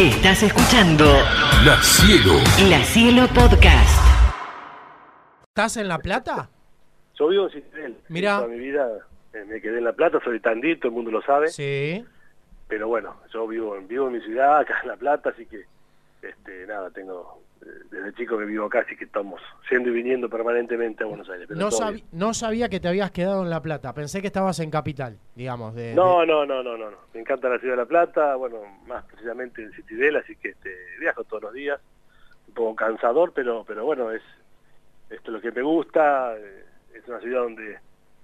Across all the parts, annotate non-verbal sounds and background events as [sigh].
Estás escuchando La Cielo. La Cielo Podcast. ¿Estás en La Plata? Yo vivo en Ciudadel. Mirá. Toda mi vida eh, me quedé en La Plata, soy tandito, todo el mundo lo sabe. Sí. Pero bueno, yo vivo, en- vivo en mi ciudad, acá en La Plata, así que, este, nada, tengo, desde chico que vivo acá, así que estamos yendo y viniendo permanentemente a Buenos Aires. pero No, todo sabi- bien. no sabía que te habías quedado en La Plata. Pensé que estabas en Capital, digamos. De, No, de- no, no, no, no, no. Me encanta la ciudad de La Plata, bueno, más precisamente en Citibel, así que este, viajo todos los días. Un poco cansador, pero, pero bueno, es esto es lo que me gusta. eh, Es una ciudad donde,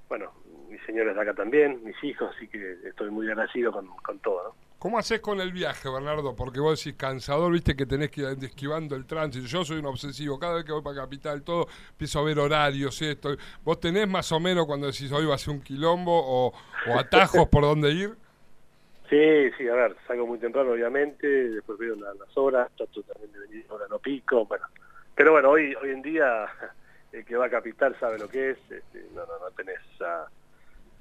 bueno, mi señora está acá también, mis hijos, así que estoy muy agradecido con, con todo, ¿no? ¿Cómo haces con el viaje, Bernardo? Porque vos decís cansador, viste que tenés que ir esquivando el tránsito. Yo soy un obsesivo. Cada vez que voy para Capital, todo, empiezo a ver horarios, esto. ¿Vos tenés más o menos cuando decís hoy va a ser un quilombo o, atajos por dónde ir? Sí, sí, a ver, salgo muy temprano, obviamente, después veo la- las horas, trato también de venir ahora no pico, bueno. Pero bueno, hoy hoy en día el que va a Capital sabe lo que es, este, no, no, no tenés ah,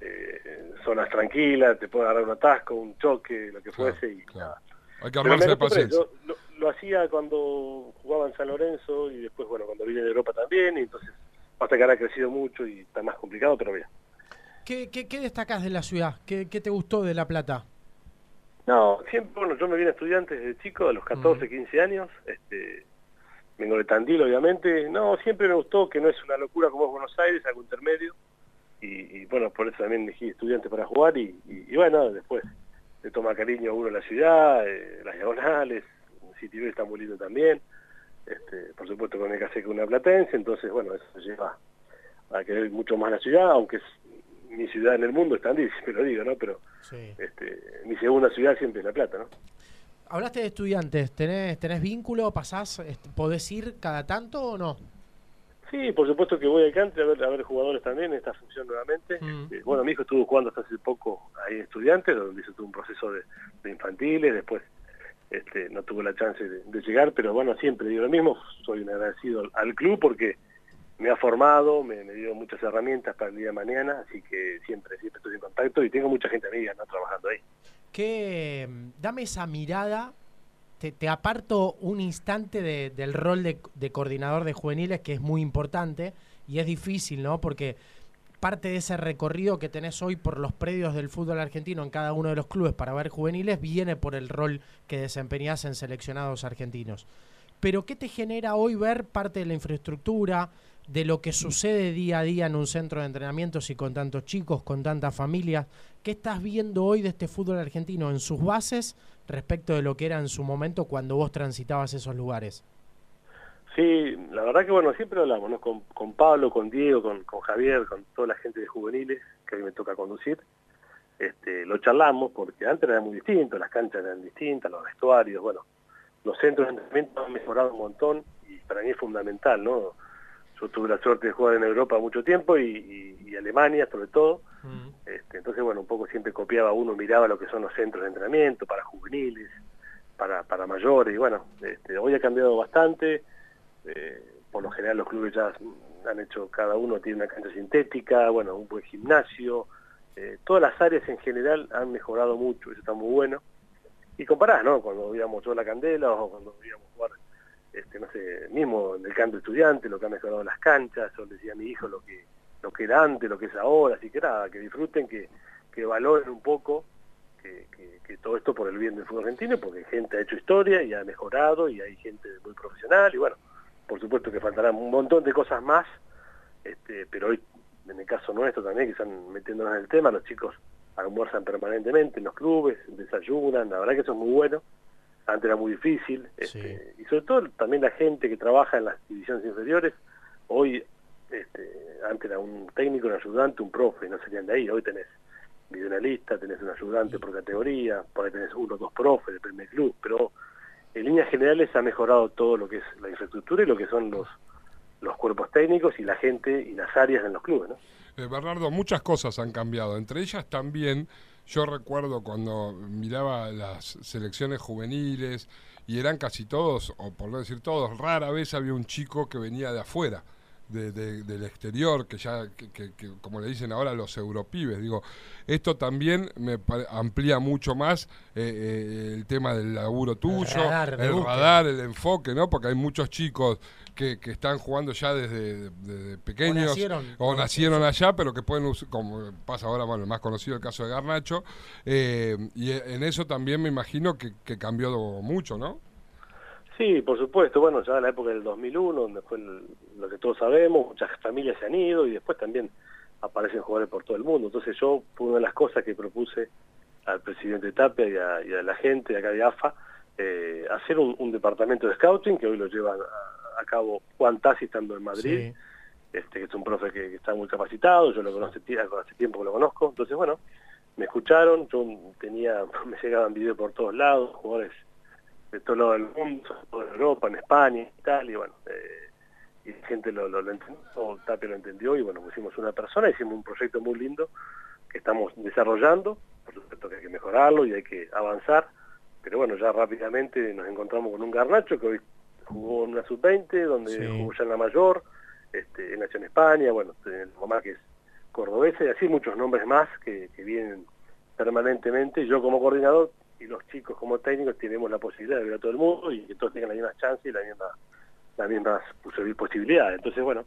eh, zonas tranquilas, te puede agarrar un atasco, un choque, lo que Claro, fuese, y claro. nada. Hay que armarse me de paciencia. yo lo, lo hacía cuando jugaba en San Lorenzo y después, bueno, cuando vine de Europa también, y entonces hasta que ahora ha crecido mucho y está más complicado, pero bien. ¿Qué, qué, qué destacás de la ciudad? ¿Qué, qué te gustó de La Plata? No, siempre, bueno, yo me vine estudiante desde chico, a los 14, 15 años, este, vengo de Tandil, obviamente, no, siempre me gustó que no es una locura como es Buenos Aires, algo intermedio, y, y, bueno, por eso también elegí estudiantes para jugar, y, y- y bueno, después le toma cariño a uno la ciudad, eh, las diagonales, City está muy lindo también, este, por supuesto con el hacer con una platense, entonces bueno, eso lleva a querer mucho más la ciudad, aunque es mi ciudad en el mundo, es Tandil, siempre [laughs] lo digo, ¿no? Pero Sí. este, mi segunda ciudad siempre es La Plata, ¿no? Hablaste de estudiantes. ¿Tenés, tenés vínculo? ¿Pasás? ¿Podés ir cada tanto o no? Sí, por supuesto que voy al country a ver, a ver jugadores también en esta función nuevamente. Mm. Este, bueno, mi hijo estuvo jugando hasta hace poco ahí en estudiantes, donde hizo todo un proceso de, de infantiles, después este, no tuvo la chance de, de llegar, pero bueno, siempre digo lo mismo, soy un agradecido al, al club porque me ha formado, me, me dio muchas herramientas para el día de mañana, así que siempre, siempre estoy en contacto y tengo mucha gente amiga ¿no? trabajando ahí. Que dame esa mirada. Te, aparto un instante de- del rol de, de coordinador de juveniles, que es muy importante y es difícil, ¿no? Porque parte de ese recorrido que tenés hoy por los predios del fútbol argentino en cada uno de los clubes para ver juveniles viene por el rol que desempeñás en seleccionados argentinos. Pero ¿qué te genera hoy ver parte de la infraestructura, de lo que sucede día a día en un centro de entrenamientos y con tantos chicos, con tantas familias? ¿Qué estás viendo hoy de este fútbol argentino en sus bases respecto de lo que era en su momento cuando vos transitabas esos lugares? Sí, la verdad que bueno, siempre hablamos, ¿no? Con, con Pablo, con Diego, con, Javier, con toda la gente de juveniles que a mí me toca conducir. Este, lo charlamos porque antes era muy distinto, las canchas eran distintas, los vestuarios, bueno, los centros de entrenamiento han mejorado un montón y para mí es fundamental, ¿no? Yo tuve la suerte de jugar en Europa mucho tiempo y, y- y Alemania sobre todo, este, entonces bueno, un poco siempre copiaba uno, miraba lo que son los centros de entrenamiento para juveniles, para, para mayores, y bueno, este, hoy ha cambiado bastante, eh, por lo general los clubes ya han hecho, cada uno tiene una cancha sintética, bueno, un buen gimnasio, eh, todas las áreas en general han mejorado mucho, eso está muy bueno. Y comparás, ¿no? Cuando íbamos yo la Candela o cuando a jugar, este, no sé, mismo en el canto estudiante, lo que ha mejorado las canchas, yo le decía a mi hijo lo que lo que era antes, lo que es ahora, así que nada, que disfruten, que, que valoren un poco que, que- que todo esto por el bien del fútbol argentino, porque gente ha hecho historia y ha mejorado y hay gente muy profesional y bueno, por supuesto que faltarán un montón de cosas más, este, pero hoy, en el caso nuestro también, que están metiéndonos en el tema, los chicos almuerzan permanentemente en los clubes, desayunan, la verdad que eso es muy bueno, antes era muy difícil, este, y sobre todo también la gente que trabaja en las divisiones inferiores, hoy, este, antes era un técnico, un ayudante, un profe, no serían de ahí, hoy tenés videoanalista, tenés un ayudante por categoría, por ahí tenés uno o dos profes, depende del club, pero en líneas generales ha mejorado todo lo que es la infraestructura y lo que son los los cuerpos técnicos y la gente y las áreas en los clubes, ¿no? Eh, Bernardo, muchas cosas han cambiado. Entre ellas también, yo recuerdo cuando miraba las selecciones juveniles y eran casi todos, o por no decir todos, rara vez había un chico que venía de afuera. De- de- del exterior, que ya, que, que- que, como le dicen ahora los europibes, digo, esto también me amplía mucho más eh, eh, el tema del laburo tuyo, radar el radar, el enfoque, ¿no? Porque hay muchos chicos que, que están jugando ya desde, desde pequeños nacieron. o nacieron allá, pero que pueden, como pasa ahora, bueno, el más conocido el caso de Garnacho, eh, y en eso también me imagino que, que cambió mucho, ¿no? Sí, por supuesto. Bueno, ya en la época del 2001, donde fue el- lo que todos sabemos, muchas familias se han ido y después también aparecen jugadores por todo el mundo. Entonces yo, fue una de las cosas que propuse al presidente Tapia y a, y a la gente de acá de AFA, eh, hacer un, un departamento de scouting, que hoy lo lleva a, a cabo Juan Tassi estando en Madrid, Sí. este, que es un profe que, que está muy capacitado, yo lo conozco hace, tie- hace tiempo que lo conozco, entonces bueno, me escucharon, yo tenía, [laughs] me llegaban videos por todos lados, jugadores de todo lado del mundo, en Europa, en España, en Italia, bueno, eh, y la gente lo, lo, lo entendió, Tapia lo entendió, y bueno, pusimos una persona, hicimos un proyecto muy lindo que estamos desarrollando, por supuesto que hay que mejorarlo y hay que avanzar, pero bueno, ya rápidamente nos encontramos con un Garnacho que hoy jugó en una sub-20, donde Sí. jugó ya en la mayor, este, en Nación España, bueno, el mamá que es cordobesa y así muchos nombres más que, que vienen permanentemente. Yo como coordinador y los chicos como técnicos tenemos la posibilidad de ver a todo el mundo y que todos tengan las mismas chances y las mismas, las mismas posi- posibilidades. Entonces, bueno,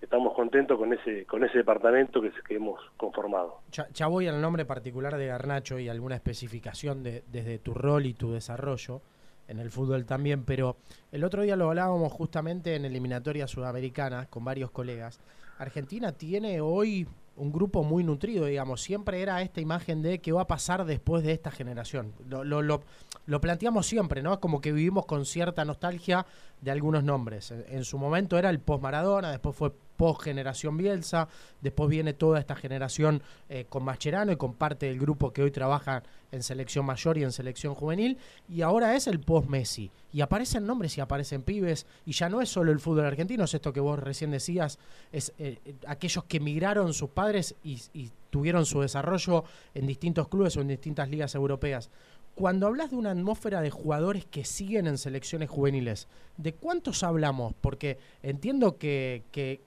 estamos contentos con ese con ese departamento que, que hemos conformado. Ya, ya voy al nombre particular de Garnacho y alguna especificación de, desde tu rol y tu desarrollo en el fútbol también, pero el otro día lo hablábamos justamente en eliminatorias sudamericanas con varios colegas. Argentina tiene hoy un grupo muy nutrido, digamos, siempre era esta imagen de qué va a pasar después de esta generación. Lo, lo, lo, lo planteamos siempre, ¿no? Como que vivimos con cierta nostalgia de algunos nombres. En, su momento era el post-Maradona, después fue post-generación Bielsa, después viene toda esta generación eh, con Mascherano y con parte del grupo que hoy trabaja en selección mayor y en selección juvenil, y ahora es el post-Messi. Y aparecen nombres y aparecen pibes, y ya no es solo el fútbol argentino, es esto que vos recién decías, es eh, eh, aquellos que emigraron sus padres y tuvieron su desarrollo en distintos clubes o en distintas ligas europeas. Cuando hablas de una atmósfera de jugadores que siguen en selecciones juveniles, ¿de cuántos hablamos? Porque entiendo que,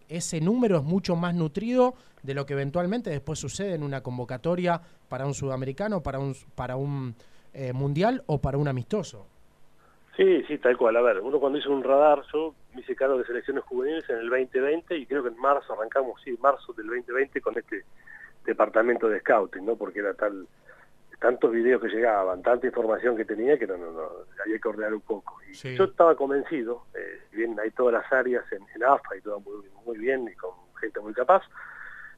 ese número es mucho más nutrido de lo que eventualmente después sucede en una convocatoria para un sudamericano, para un, para un eh, mundial o para un amistoso. Sí, sí, tal cual. A ver, uno cuando hizo un radar, yo me hice cargo de selecciones juveniles en el 2020 y creo que en marzo arrancamos, sí, marzo del 2020 con este departamento de scouting, ¿no? Porque era tal tantos videos que llegaban, tanta información que tenía que no, no, no, había que ordenar un poco. Y Sí. yo estaba convencido, eh, bien hay todas las áreas en, en AFA y todo muy, muy bien y con gente muy capaz,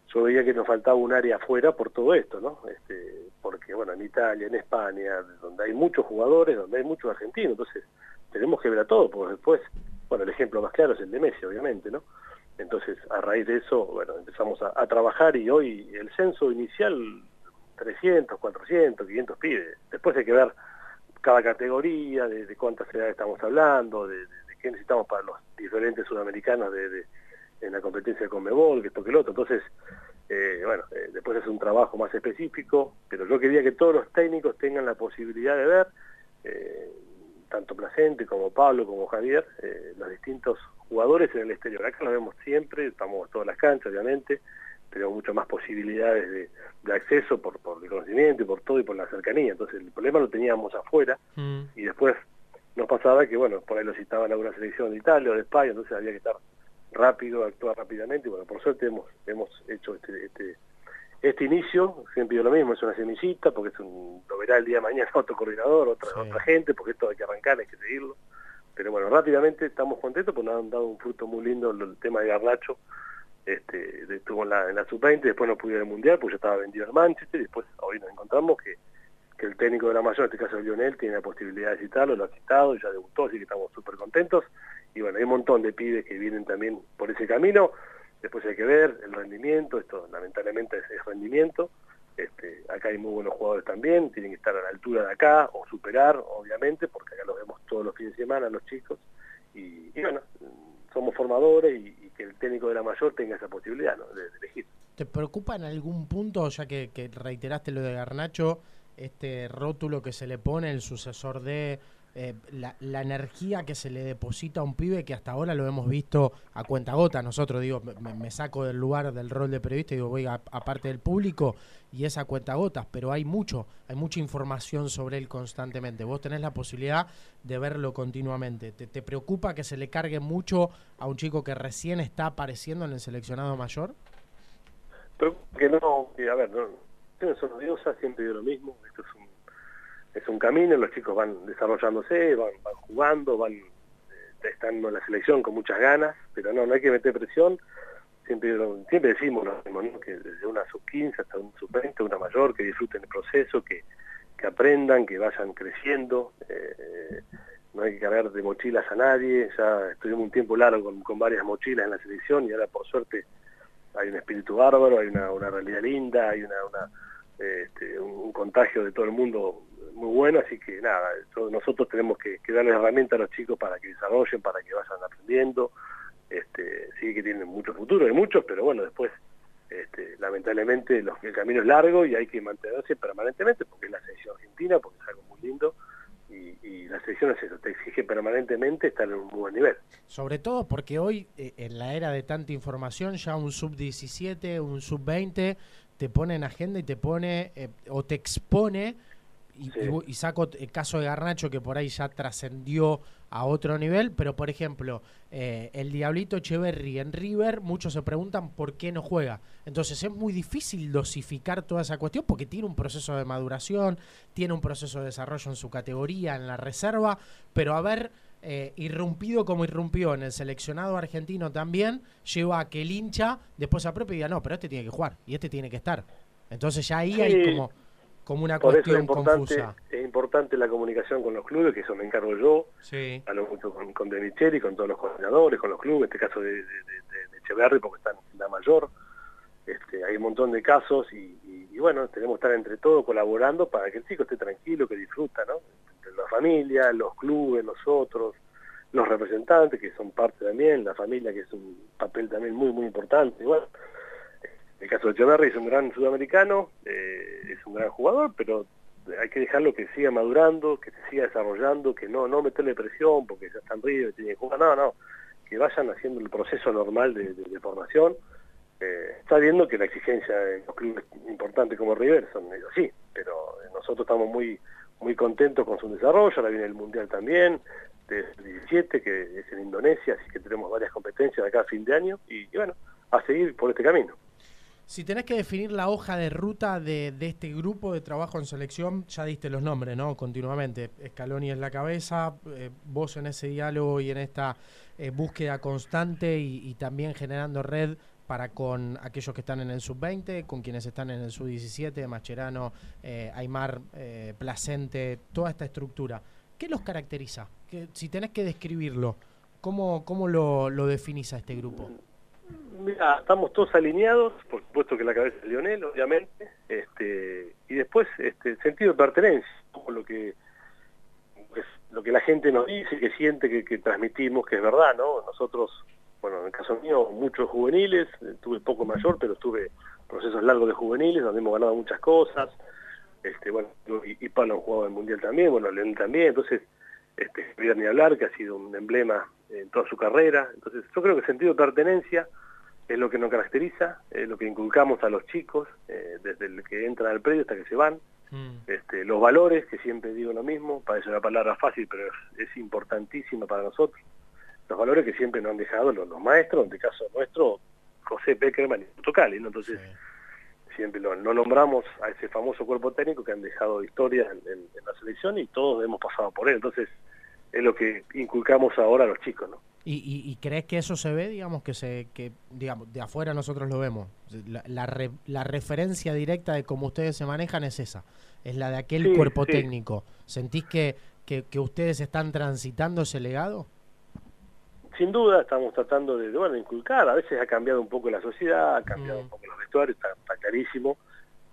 yo veía que nos faltaba un área afuera por todo esto, ¿no? Este, porque, bueno, en Italia, en España, donde hay muchos jugadores, donde hay muchos argentinos, entonces tenemos que ver a todo, porque después, bueno, el ejemplo más claro es el de Messi, obviamente, ¿no? Entonces, a raíz de eso, bueno, empezamos a, a trabajar y hoy el censo inicial 300, 400, 500 pibes. Después hay que ver cada categoría, de, cuántas edades estamos hablando, de, qué necesitamos para los diferentes sudamericanos de, en la competencia de Conmebol, que esto que lo otro. Entonces, eh, bueno, eh, después es un trabajo más específico, pero yo quería que todos los técnicos tengan la posibilidad de ver, eh, tanto Placente como Pablo como Javier, los distintos jugadores en el exterior. Acá lo vemos siempre, estamos todas las canchas, obviamente, tenemos muchas más posibilidades de, de acceso por, por el conocimiento y por todo y por la cercanía. Entonces el problema lo teníamos afuera y después nos pasaba que, bueno, por ahí lo citaban a una selección de Italia o de España, entonces había que estar rápido, actuar rápidamente y bueno, por suerte hemos, hemos hecho este, este, este inicio, siempre digo lo mismo, es una semillita porque es un, lo verá el día de mañana [laughs] otro coordinador, otra, Sí. otra gente, porque esto hay que arrancar, hay que seguirlo. Pero bueno, rápidamente estamos contentos porque nos han dado un fruto muy lindo el, el tema de Garnacho, este, estuvo en la, en la sub-20, después no pudo ir al Mundial porque ya estaba vendido al Manchester y después hoy nos encontramos que, que el técnico de la mayor, en este caso Lionel, tiene la posibilidad de citarlo, lo ha citado, ya debutó, así que estamos súper contentos. Y bueno, hay un montón de pibes que vienen también por ese camino. Después hay que ver el rendimiento, esto lamentablemente es, es rendimiento. Este, acá hay muy buenos jugadores también, tienen que estar a la altura de acá o superar, obviamente, porque acá los vemos todos los fines de semana, los chicos. Y, y bueno, somos formadores y que el técnico de la mayor tenga esa posibilidad ¿no? de, de elegir. ¿Te preocupa en algún punto, ya que, que reiteraste lo de Garnacho, este rótulo que se le pone el sucesor de eh, la, la, energía que se le deposita a un pibe que hasta ahora lo hemos visto a cuenta gota. Nosotros, digo, me, saco del lugar del rol de periodista y digo, voy aparte del público y es a cuenta gotas, pero hay mucho, hay mucha información sobre él constantemente. Vos tenés la posibilidad de verlo continuamente. ¿Te, te preocupa que se le cargue mucho a un chico que recién está apareciendo en el seleccionado mayor? Pero que no, a ver, no, son odiosas, siempre digo lo mismo, esto es un es un camino, los chicos van desarrollándose, van, van jugando, van eh, estando en la selección con muchas ganas, pero no, no hay que meter presión. Siempre, siempre decimos lo mismo, que desde una sub-15 hasta un sub-20, una mayor, que disfruten el proceso, que, que aprendan, que vayan creciendo. Eh, no hay que cargar de mochilas a nadie, ya estuvimos un tiempo largo con, con, varias mochilas en la selección y ahora por suerte hay un espíritu bárbaro, hay una, una realidad linda, hay una, una este, un contagio de todo el mundo muy bueno, así que nada, nosotros tenemos que, que darles herramientas a los chicos para que desarrollen, para que vayan aprendiendo, este, sí que tienen mucho futuro, hay muchos, pero bueno, después este, lamentablemente el camino es largo y hay que mantenerse permanentemente porque es la selección argentina, porque es algo muy lindo y, y la selección es eso, te exige permanentemente estar en un buen nivel. Sobre todo porque hoy, eh, en la era de tanta información, ya un sub-17, un sub-20 te pone en agenda y te pone eh, o te expone y, saco el caso de Garnacho que por ahí ya trascendió a otro nivel, pero por ejemplo, eh, el Diablito Echeverry en River, muchos se preguntan por qué no juega. Entonces es muy difícil dosificar toda esa cuestión porque tiene un proceso de maduración, tiene un proceso de desarrollo en su categoría, en la reserva, pero haber eh, irrumpido como irrumpió en el seleccionado argentino también, lleva a que el hincha después apropie y diga, no, pero este tiene que jugar y este tiene que estar. Entonces ya ahí hay como como una cuestión es confusa. Es importante la comunicación con los clubes, que eso me encargo yo. Sí. Hablo mucho con, con De Micheli, con todos los coordinadores, con los clubes, en este caso de, de, de, Echeverri, porque están en la mayor. Este, hay un montón de casos y, y, bueno, tenemos que estar entre todos colaborando para que el chico esté tranquilo, que disfruta, ¿no? La familia, los clubes, nosotros, los representantes, que son parte también, la familia, que es un papel también muy, muy importante. bueno, el caso de Echeverri es un gran sudamericano, eh, es un gran jugador, pero hay que dejarlo que siga madurando, que se siga desarrollando, que no no meterle presión porque ya está en Río y tiene que jugar, no, no, que vayan haciendo el proceso normal de, formación. Eh, está viendo que la exigencia en los clubes importantes como River son ellos sí, pero nosotros estamos muy muy contentos con su desarrollo, ahora viene el Mundial también, de 17, que es en Indonesia, así que tenemos varias competencias acá a fin de año, y bueno, a seguir por este camino. Si tenés que definir la hoja de ruta de, este grupo de trabajo en selección, ya diste los nombres, ¿no? Continuamente. Scaloni es la cabeza, eh, vos en ese diálogo y en esta eh, búsqueda constante y, también generando red para con aquellos que están en el sub-20, con quienes están en el sub-17, Mascherano, eh, Aymar, Placente, toda esta estructura. ¿Qué los caracteriza? Que, si tenés que describirlo, ¿cómo, cómo lo, lo definís a este grupo? Mira, estamos todos alineados, por supuesto que la cabeza es Lionel, obviamente, este, y después este, el sentido de pertenencia, lo que lo que la gente nos dice, que siente, que, transmitimos, que es verdad, ¿no? Nosotros, bueno, en el caso mío, muchos juveniles, tuve poco mayor, pero tuve procesos largos de juveniles, donde hemos ganado muchas cosas, este, bueno, y, y Pablo ha jugado en el Mundial también, bueno, León también, entonces, este, ni hablar, que ha sido un emblema en toda su carrera, entonces yo creo que el sentido de pertenencia, es lo que nos caracteriza, es lo que inculcamos a los chicos, eh, desde el que entran al predio hasta que se van. Mm. Este, los valores, que siempre digo lo mismo, parece una palabra fácil, pero es, importantísima para nosotros. Los valores que siempre nos han dejado los, maestros, en este caso nuestro, José Peckerman y Tocali, ¿no? Entonces, siempre lo, nombramos a ese famoso cuerpo técnico que han dejado historia en, en la selección y todos hemos pasado por él. Entonces, es lo que inculcamos ahora a los chicos, ¿no? ¿Y, y, crees que eso se ve, digamos, que se que digamos de afuera nosotros lo vemos? La, la, referencia directa de cómo ustedes se manejan es esa, es la de aquel cuerpo técnico. ¿Sentís que, que, ustedes están transitando ese legado? Sin duda, estamos tratando de, bueno, inculcar. A veces ha cambiado un poco la sociedad, ha cambiado mm. un poco los vestuarios, está, está clarísimo.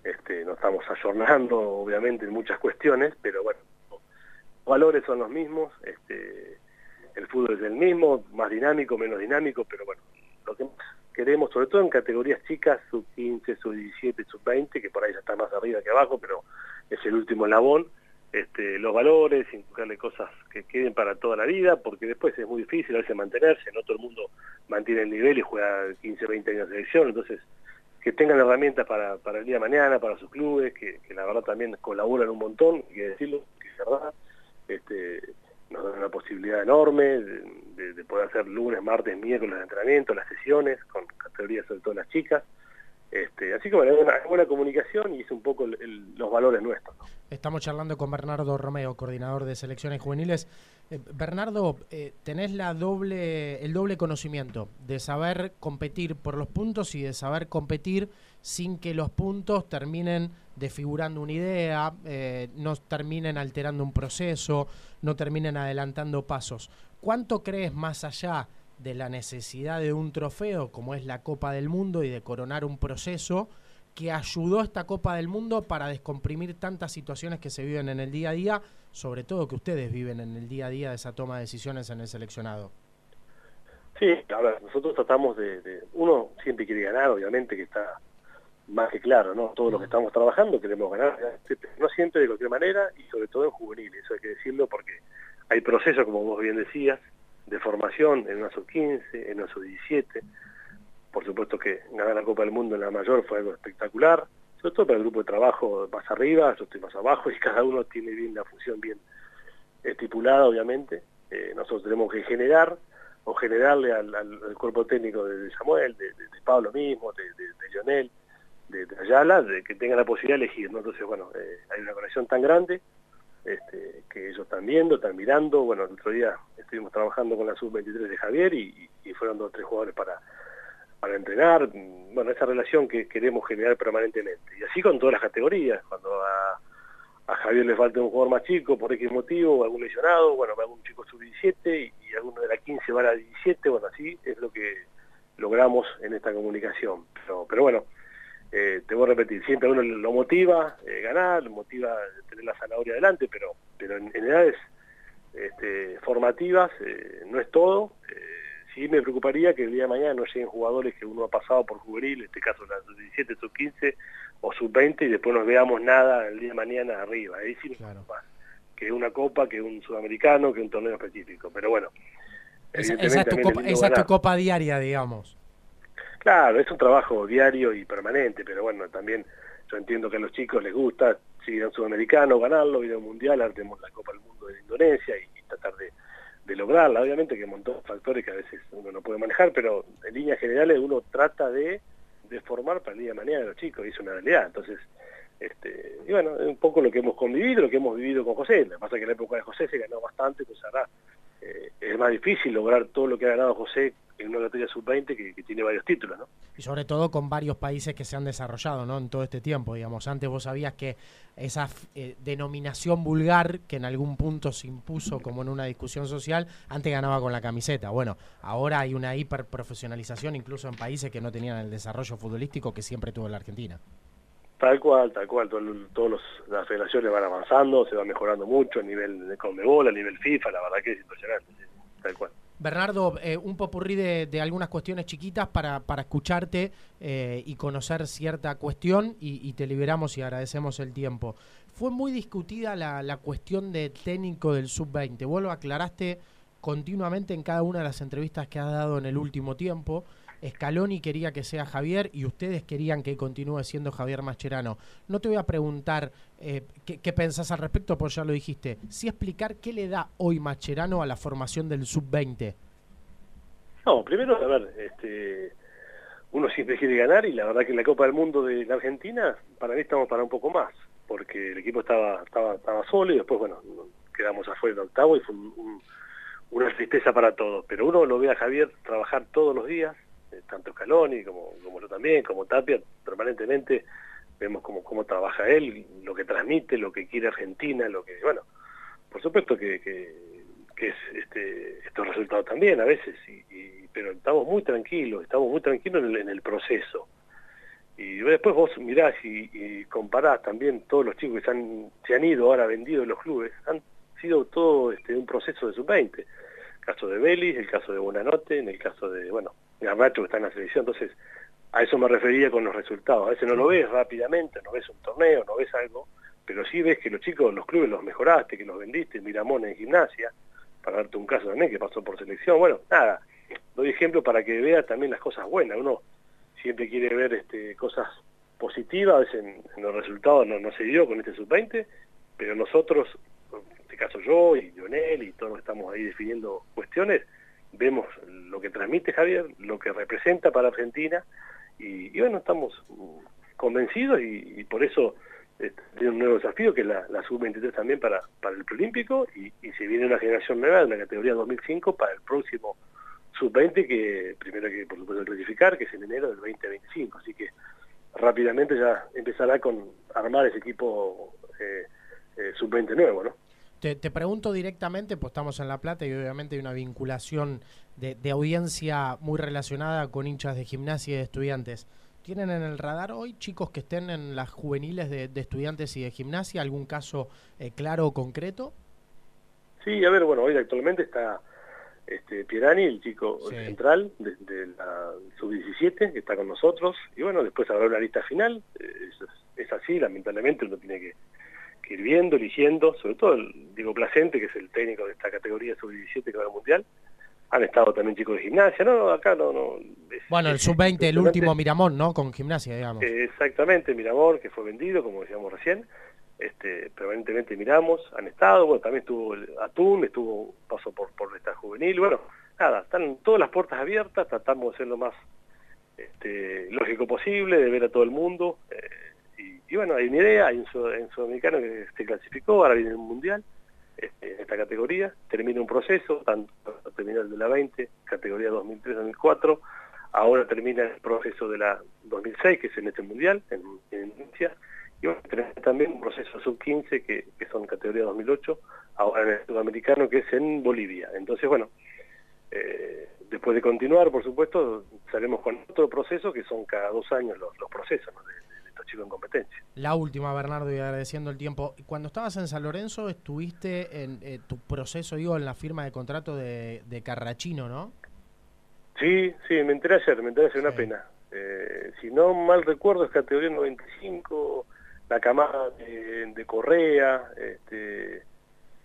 Este, nos estamos ayornando, obviamente, en muchas cuestiones, pero bueno, los valores son los mismos. Este, el fútbol es el mismo, más dinámico, menos dinámico, pero bueno, lo que queremos, sobre todo en categorías chicas, sub 15, sub 17, sub 20, que por ahí ya está más arriba que abajo, pero es el último labón, este, los valores, inculcarle cosas que queden para toda la vida, porque después es muy difícil a veces mantenerse, no todo el mundo mantiene el nivel y juega 15, 20 años de selección, entonces que tengan herramientas para, para el día de mañana, para sus clubes, que, la verdad también colaboran un montón, hay que decirlo, que es verdad, este, nos dan una posibilidad enorme de, poder hacer lunes, martes, miércoles de entrenamiento, las sesiones, con categorías sobre todo las chicas, este, así que bueno, hay una buena comunicación y es un poco los valores nuestros. Estamos charlando con Bernardo Romeo, coordinador de selecciones juveniles. Eh, Bernardo, eh, tenés el doble conocimiento de saber competir por los puntos y de saber competir sin que los puntos terminen desfigurando una idea, eh, no terminen alterando un proceso, no terminen adelantando pasos. ¿Cuánto crees más allá? de la necesidad de un trofeo como es la Copa del Mundo y de coronar un proceso que ayudó a esta Copa del Mundo para descomprimir tantas situaciones que se viven en el día a día, sobre todo que ustedes viven en el día a día de esa toma de decisiones en el seleccionado. Sí, a ver, nosotros tratamos de, uno siempre quiere ganar, obviamente que está más que claro, ¿no? Todo lo que estamos trabajando queremos ganar, no siempre de cualquier manera y sobre todo en juveniles, eso hay que decirlo porque hay procesos, como vos bien decías, de formación en una sub-15, en una sub-17. Por supuesto que ganar la Copa del Mundo en la mayor fue algo espectacular, sobre todo para el grupo de trabajo más arriba, yo estoy más abajo [laughs] y cada uno tiene bien la función bien estipulada, obviamente. Eh, nosotros tenemos que generar o generarle al, cuerpo técnico de, Samuel, de, Pablo mismo, de, Lionel, de, Ayala, de que tengan la posibilidad de elegir. Entonces, bueno, eh, hay una conexión tan grande este, que ellos están viendo, están mirando. Bueno, el otro día estuvimos trabajando con la sub-23 de Javier y, fueron dos o tres jugadores para, para entrenar. Bueno, esa relación que queremos generar permanentemente. Y así con todas las categorías. Cuando a, Javier le falta un jugador más chico por X motivo, algún lesionado, bueno, un chico sub-17 y, alguno de la 15 va a la 17. Bueno, así es lo que logramos en esta comunicación. Pero, pero bueno, eh, te voy a repetir, siempre a uno lo motiva eh, ganar, lo motiva tener la zanahoria adelante, pero, pero en, edades este, formativas eh, no es todo. sí me preocuparía que el día de mañana no lleguen jugadores que uno ha pasado por juvenil, en este caso la sub-17, sub-15 o sub-20, y después nos veamos nada el día de mañana arriba. Ahí sí claro. más que una copa, que un sudamericano, que un torneo específico. Pero bueno. Esa, esa es tu copa diaria, digamos. Claro, es un trabajo diario y permanente, pero bueno, también yo entiendo que a los chicos les gusta seguir un sudamericano, ganarlo, ir a un mundial, ahora la Copa del Mundo de Indonesia y, tratar de, lograrla. Obviamente que hay un montón de factores que a veces uno no puede manejar, pero en líneas generales uno trata de, formar para el día de mañana a los chicos, y es una realidad. Entonces, este, y bueno, es un poco lo que hemos convivido, lo que hemos vivido con José. Lo que pasa es que en la época de José se ganó bastante, pues ahora eh, es más difícil lograr todo lo que ha ganado José en una categoría sub-20 que, tiene varios títulos, ¿no? Y sobre todo con varios países que se han desarrollado, ¿no? En todo este tiempo, digamos. Antes vos sabías que esa eh, denominación vulgar que en algún punto se impuso como en una discusión social, antes ganaba con la camiseta. Bueno, ahora hay una hiperprofesionalización incluso en países que no tenían el desarrollo futbolístico que siempre tuvo la Argentina. Tal cual, tal cual, todas las federaciones van avanzando, se va mejorando mucho a nivel de Conmebol, a nivel FIFA, la verdad que es impresionante, tal cual. Bernardo, eh, un popurrí de, algunas cuestiones chiquitas para, para escucharte eh, y conocer cierta cuestión y, te liberamos y agradecemos el tiempo. Fue muy discutida la, la cuestión de técnico del sub-20. Vos lo aclaraste continuamente en cada una de las entrevistas que has dado en el último tiempo. Scaloni quería que sea Javier y ustedes querían que continúe siendo Javier Mascherano. No te voy a preguntar eh, qué, pensás al respecto, porque ya lo dijiste. Sí explicar qué le da hoy Mascherano a la formación del sub-20. No, primero, a ver, este, uno siempre quiere ganar y la verdad que en la Copa del Mundo de la Argentina, para mí estamos para un poco más, porque el equipo estaba, estaba, estaba solo y después, bueno, quedamos afuera del octavo y fue una tristeza para todos. Pero uno lo ve a Javier trabajar todos los días, tanto Scaloni como, como yo también, como Tapia, permanentemente vemos cómo, cómo trabaja él, lo que transmite, lo que quiere Argentina, lo que, bueno, por supuesto que, que, es este, estos resultados también a veces, y, pero estamos muy tranquilos, estamos muy tranquilos en el, proceso. Y después vos mirás y, y, comparás también todos los chicos que se han, se han ido ahora vendidos en los clubes, han sido todo este, un proceso de sub-20. El caso de Belis, el caso de Buenanote, en el caso de, bueno, Garnacho que está en la selección, entonces a eso me refería con los resultados. A veces no lo ves rápidamente, no ves un torneo, no ves algo, pero sí ves que los chicos, los clubes los mejoraste, que los vendiste, Miramón en gimnasia, para darte un caso también que pasó por selección, bueno, nada, doy ejemplo para que vea también las cosas buenas, uno siempre quiere ver este, cosas positivas, a veces en, los resultados no, no se dio con este sub-20, pero nosotros, en este caso yo y Lionel y todos estamos ahí definiendo cuestiones, vemos lo que transmite Javier, lo que representa para Argentina, y, bueno, estamos convencidos y, por eso este, tiene un nuevo desafío que es la, sub-23 también para, para el preolímpico y, y se viene una generación nueva en la categoría 2005 para el próximo sub-20 que primero hay que por supuesto clasificar, que es en enero del 2025, así que rápidamente ya empezará con armar ese equipo eh, eh, sub-20 nuevo, ¿no? Te, pregunto directamente, pues estamos en La Plata y obviamente hay una vinculación de, audiencia muy relacionada con hinchas de gimnasia y de estudiantes. ¿Tienen en el radar hoy chicos que estén en las juveniles de, estudiantes y de gimnasia? ¿Algún caso eh, claro o concreto? Sí, a ver, bueno, hoy actualmente está este, Pierani, el chico central de, la sub-17, que está con nosotros, y bueno, después habrá una lista final, es, así, lamentablemente uno tiene que, ir viendo, eligiendo, sobre todo el Diego Placente, que es el técnico de esta categoría sub-17 que va al Mundial, han estado también chicos de gimnasia, no, acá no, no. bueno, el sub-20, el último Miramón, ¿no? Con gimnasia, digamos. exactamente, Miramón, que fue vendido, como decíamos recién, este, permanentemente miramos, han estado, bueno, también estuvo el Atún, estuvo, pasó por, por esta juvenil, bueno, nada, están todas las puertas abiertas, tratamos de ser lo más este, lógico posible, de ver a todo el mundo, eh, y, bueno, hay una idea, hay un, sudamericano que se clasificó, ahora viene el Mundial, este, en esta categoría, termina un proceso, tanto terminó el de la 20, categoría 2003-2004, ahora termina el proceso de la 2006, que es en este Mundial, en, en y bueno, tenemos también un proceso sub-15 que, que, son categoría 2008, ahora en el sudamericano que es en Bolivia. Entonces, bueno, eh, después de continuar, por supuesto, salimos con otro proceso que son cada dos años los, procesos chicos en competencia. La última, Bernardo, y agradeciendo el tiempo. Cuando estabas en San Lorenzo, estuviste en eh, tu proceso, digo, en la firma de contrato de, de Carrachino, ¿no? Sí, sí, me enteré ayer, me enteré ayer, una pena. Eh, si no mal recuerdo, es categoría 95 la camada de, Correa, este,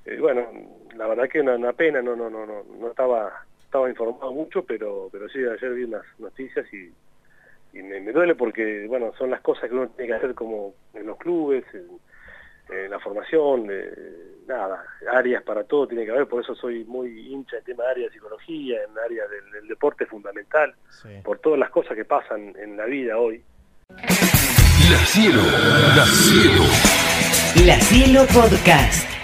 eh, bueno, la verdad que una, una, pena, no, no, no, no, no estaba, estaba informado mucho, pero, pero sí, ayer vi unas noticias y, me, duele porque, bueno, son las cosas que uno tiene que hacer como en los clubes, en, la formación, nada, áreas para todo tiene que haber, por eso soy muy hincha en tema de área de psicología, en área del, deporte fundamental, por todas las cosas que pasan en la vida hoy. La Cielo. La Cielo. La Cielo Podcast.